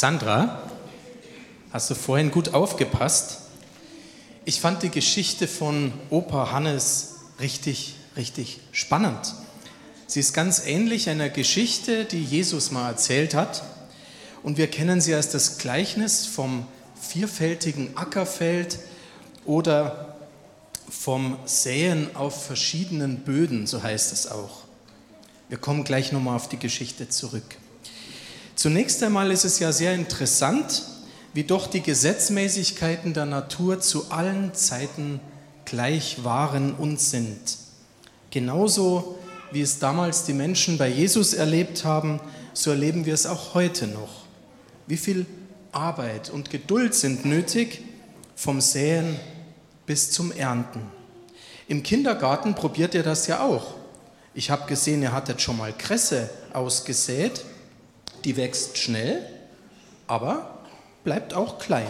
Sandra, hast du vorhin gut aufgepasst? Ich fand die Geschichte von Opa Hannes richtig, richtig spannend. Sie ist ganz ähnlich einer Geschichte, die Jesus mal erzählt hat. Und wir kennen sie als das Gleichnis vom vierfältigen Ackerfeld oder vom Säen auf verschiedenen Böden, so heißt es auch. Wir kommen gleich nochmal auf die Geschichte zurück. Zunächst einmal ist es ja sehr interessant, wie doch die Gesetzmäßigkeiten der Natur zu allen Zeiten gleich waren und sind. Genauso wie es damals die Menschen bei Jesus erlebt haben, so erleben wir es auch heute noch. Wie viel Arbeit und Geduld sind nötig vom Säen bis zum Ernten. Im Kindergarten probiert ihr das ja auch. Ich habe gesehen, ihr hattet schon mal Kresse ausgesät. Die wächst schnell, aber bleibt auch klein.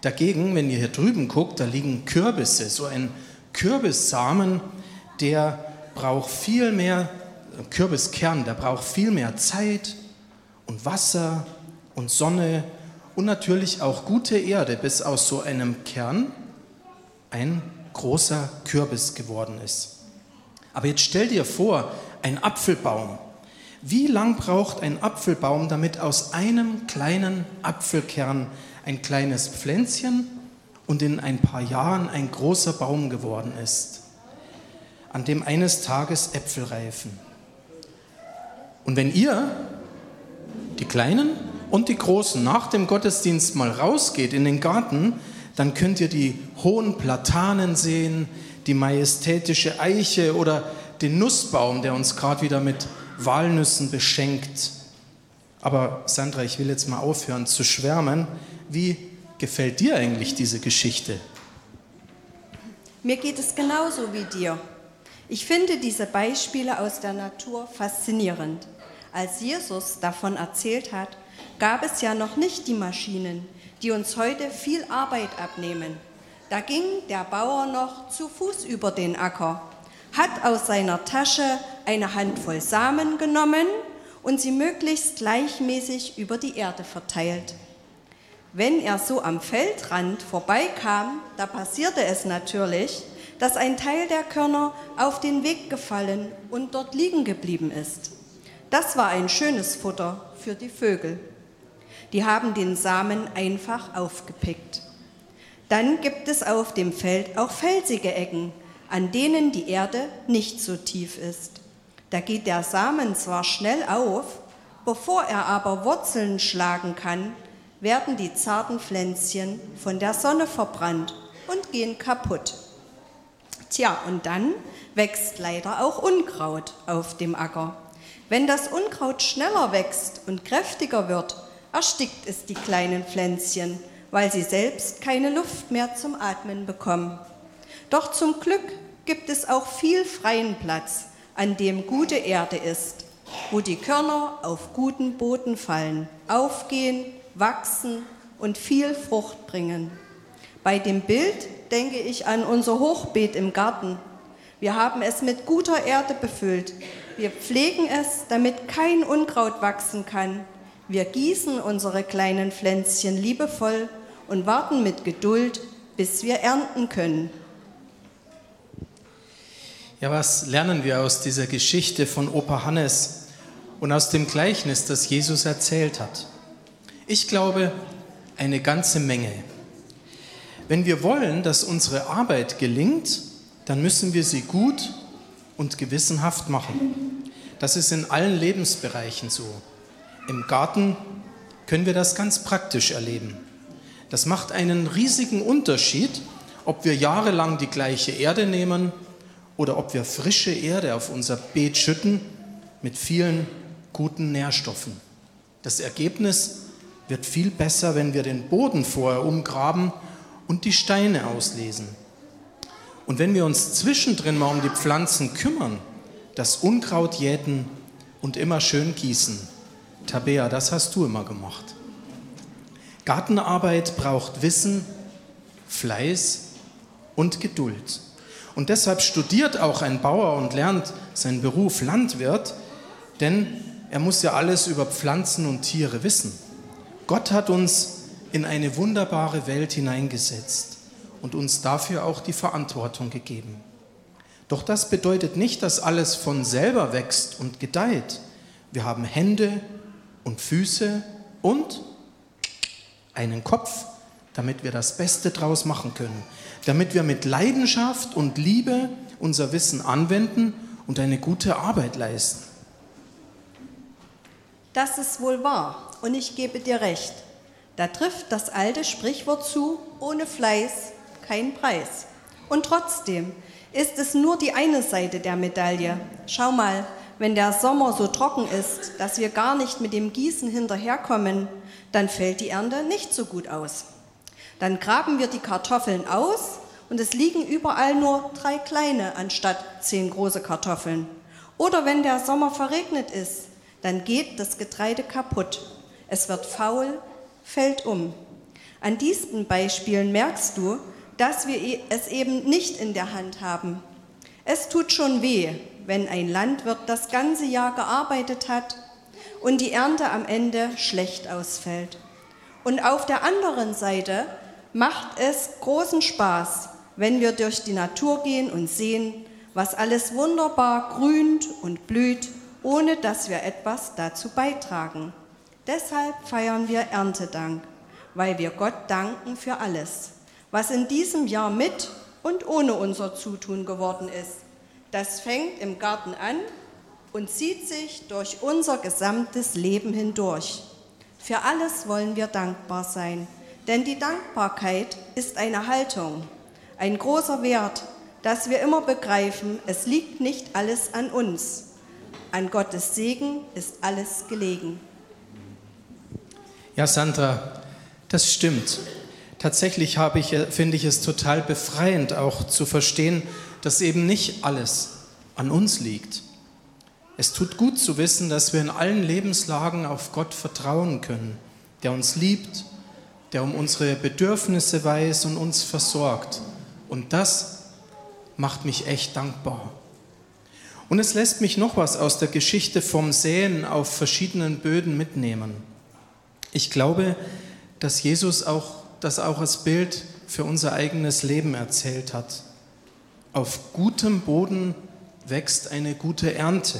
Dagegen, wenn ihr hier drüben guckt, da liegen Kürbisse. So ein Kürbissamen, der braucht viel mehr, Kürbiskern, der braucht viel mehr Zeit und Wasser und Sonne und natürlich auch gute Erde, bis aus so einem Kern ein großer Kürbis geworden ist. Aber jetzt stell dir vor, ein Apfelbaum. Wie lang braucht ein Apfelbaum, damit aus einem kleinen Apfelkern ein kleines Pflänzchen und in ein paar Jahren ein großer Baum geworden ist, an dem eines Tages Äpfel reifen? Und wenn ihr, die Kleinen und die Großen, nach dem Gottesdienst mal rausgeht in den Garten, dann könnt ihr die hohen Platanen sehen, die majestätische Eiche oder den Nussbaum, der uns gerade wieder mit Walnüssen beschenkt. Aber Sandra, ich will jetzt mal aufhören zu schwärmen. Wie gefällt dir eigentlich diese Geschichte? Mir geht es genauso wie dir. Ich finde diese Beispiele aus der Natur faszinierend. Als Jesus davon erzählt hat, gab es ja noch nicht die Maschinen, die uns heute viel Arbeit abnehmen. Da ging der Bauer noch zu Fuß über den Acker, hat aus seiner Tasche eine Handvoll Samen genommen und sie möglichst gleichmäßig über die Erde verteilt. Wenn er so am Feldrand vorbeikam, da passierte es natürlich, dass ein Teil der Körner auf den Weg gefallen und dort liegen geblieben ist. Das war ein schönes Futter für die Vögel. Die haben den Samen einfach aufgepickt. Dann gibt es auf dem Feld auch felsige Ecken, an denen die Erde nicht so tief ist. Da geht der Samen zwar schnell auf, bevor er aber Wurzeln schlagen kann, werden die zarten Pflänzchen von der Sonne verbrannt und gehen kaputt. Tja, und dann wächst leider auch Unkraut auf dem Acker. Wenn das Unkraut schneller wächst und kräftiger wird, erstickt es die kleinen Pflänzchen, weil sie selbst keine Luft mehr zum Atmen bekommen. Doch zum Glück gibt es auch viel freien Platz, an dem gute Erde ist, wo die Körner auf guten Boden fallen, aufgehen, wachsen und viel Frucht bringen. Bei dem Bild denke ich an unser Hochbeet im Garten. Wir haben es mit guter Erde befüllt. Wir pflegen es, damit kein Unkraut wachsen kann wir gießen unsere kleinen Pflänzchen liebevoll und warten mit Geduld, bis wir ernten können. Ja, was lernen wir aus dieser Geschichte von Opa Hannes und aus dem Gleichnis, das Jesus erzählt hat? Ich glaube, eine ganze Menge. Wenn wir wollen, dass unsere Arbeit gelingt, dann müssen wir sie gut und gewissenhaft machen. Das ist in allen Lebensbereichen so. Im Garten können wir das ganz praktisch erleben. Das macht einen riesigen Unterschied, ob wir jahrelang die gleiche Erde nehmen oder ob wir frische Erde auf unser Beet schütten mit vielen guten Nährstoffen. Das Ergebnis wird viel besser, wenn wir den Boden vorher umgraben und die Steine auslesen. Und wenn wir uns zwischendrin mal um die Pflanzen kümmern, das Unkraut jäten und immer schön gießen. Tabea, das hast du immer gemacht. Gartenarbeit braucht Wissen, Fleiß und Geduld. Und deshalb studiert auch ein Bauer und lernt seinen Beruf Landwirt, denn er muss ja alles über Pflanzen und Tiere wissen. Gott hat uns in eine wunderbare Welt hineingesetzt und uns dafür auch die Verantwortung gegeben. Doch das bedeutet nicht, dass alles von selber wächst und gedeiht. Wir haben Hände und Füße und einen Kopf, damit wir das Beste draus machen können, damit wir mit Leidenschaft und Liebe unser Wissen anwenden und eine gute Arbeit leisten. Das ist wohl wahr und ich gebe dir recht. Da trifft das alte Sprichwort zu, ohne Fleiß kein Preis. Und trotzdem ist es nur die eine Seite der Medaille. Schau mal, wenn der Sommer so trocken ist, dass wir gar nicht mit dem Gießen hinterherkommen, dann fällt die Ernte nicht so gut aus. Dann graben wir die Kartoffeln aus und es liegen überall nur drei kleine anstatt zehn große Kartoffeln. Oder wenn der Sommer verregnet ist, dann geht das Getreide kaputt. Es wird faul, fällt um. An diesen Beispielen merkst du, dass wir e- es eben nicht in der Hand haben. Es tut schon weh, wenn ein Landwirt das ganze Jahr gearbeitet hat und die Ernte am Ende schlecht ausfällt. Und auf der anderen Seite macht es großen Spaß, wenn wir durch die Natur gehen und sehen, was alles wunderbar grünt und blüht, ohne dass wir etwas dazu beitragen. Deshalb feiern wir Erntedank, weil wir Gott danken für alles was in diesem Jahr mit und ohne unser Zutun geworden ist. Das fängt im Garten an und zieht sich durch unser gesamtes Leben hindurch. Für alles wollen wir dankbar sein, denn die Dankbarkeit ist eine Haltung, ein großer Wert, dass wir immer begreifen, es liegt nicht alles an uns. An Gottes Segen ist alles gelegen. Ja, Sandra, das stimmt tatsächlich habe ich, finde ich es total befreiend auch zu verstehen, dass eben nicht alles an uns liegt. Es tut gut zu wissen, dass wir in allen Lebenslagen auf Gott vertrauen können, der uns liebt, der um unsere Bedürfnisse weiß und uns versorgt. Und das macht mich echt dankbar. Und es lässt mich noch was aus der Geschichte vom Säen auf verschiedenen Böden mitnehmen. Ich glaube, dass Jesus auch das auch als Bild für unser eigenes Leben erzählt hat. Auf gutem Boden wächst eine gute Ernte.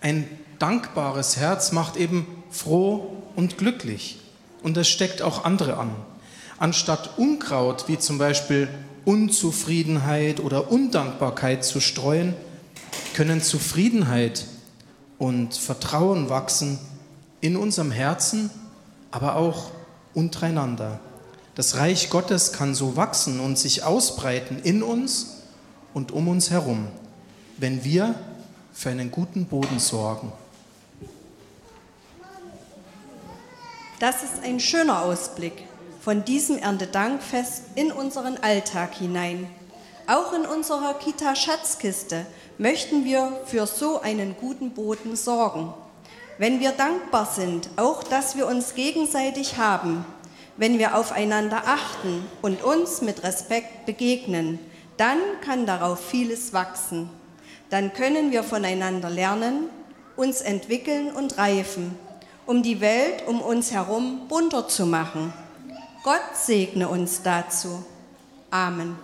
Ein dankbares Herz macht eben froh und glücklich. Und das steckt auch andere an. Anstatt Unkraut wie zum Beispiel Unzufriedenheit oder Undankbarkeit zu streuen, können Zufriedenheit und Vertrauen wachsen in unserem Herzen, aber auch untereinander. Das Reich Gottes kann so wachsen und sich ausbreiten in uns und um uns herum, wenn wir für einen guten Boden sorgen. Das ist ein schöner Ausblick von diesem Erntedankfest in unseren Alltag hinein. Auch in unserer Kita Schatzkiste möchten wir für so einen guten Boden sorgen. Wenn wir dankbar sind, auch dass wir uns gegenseitig haben, wenn wir aufeinander achten und uns mit Respekt begegnen, dann kann darauf vieles wachsen. Dann können wir voneinander lernen, uns entwickeln und reifen, um die Welt um uns herum bunter zu machen. Gott segne uns dazu. Amen.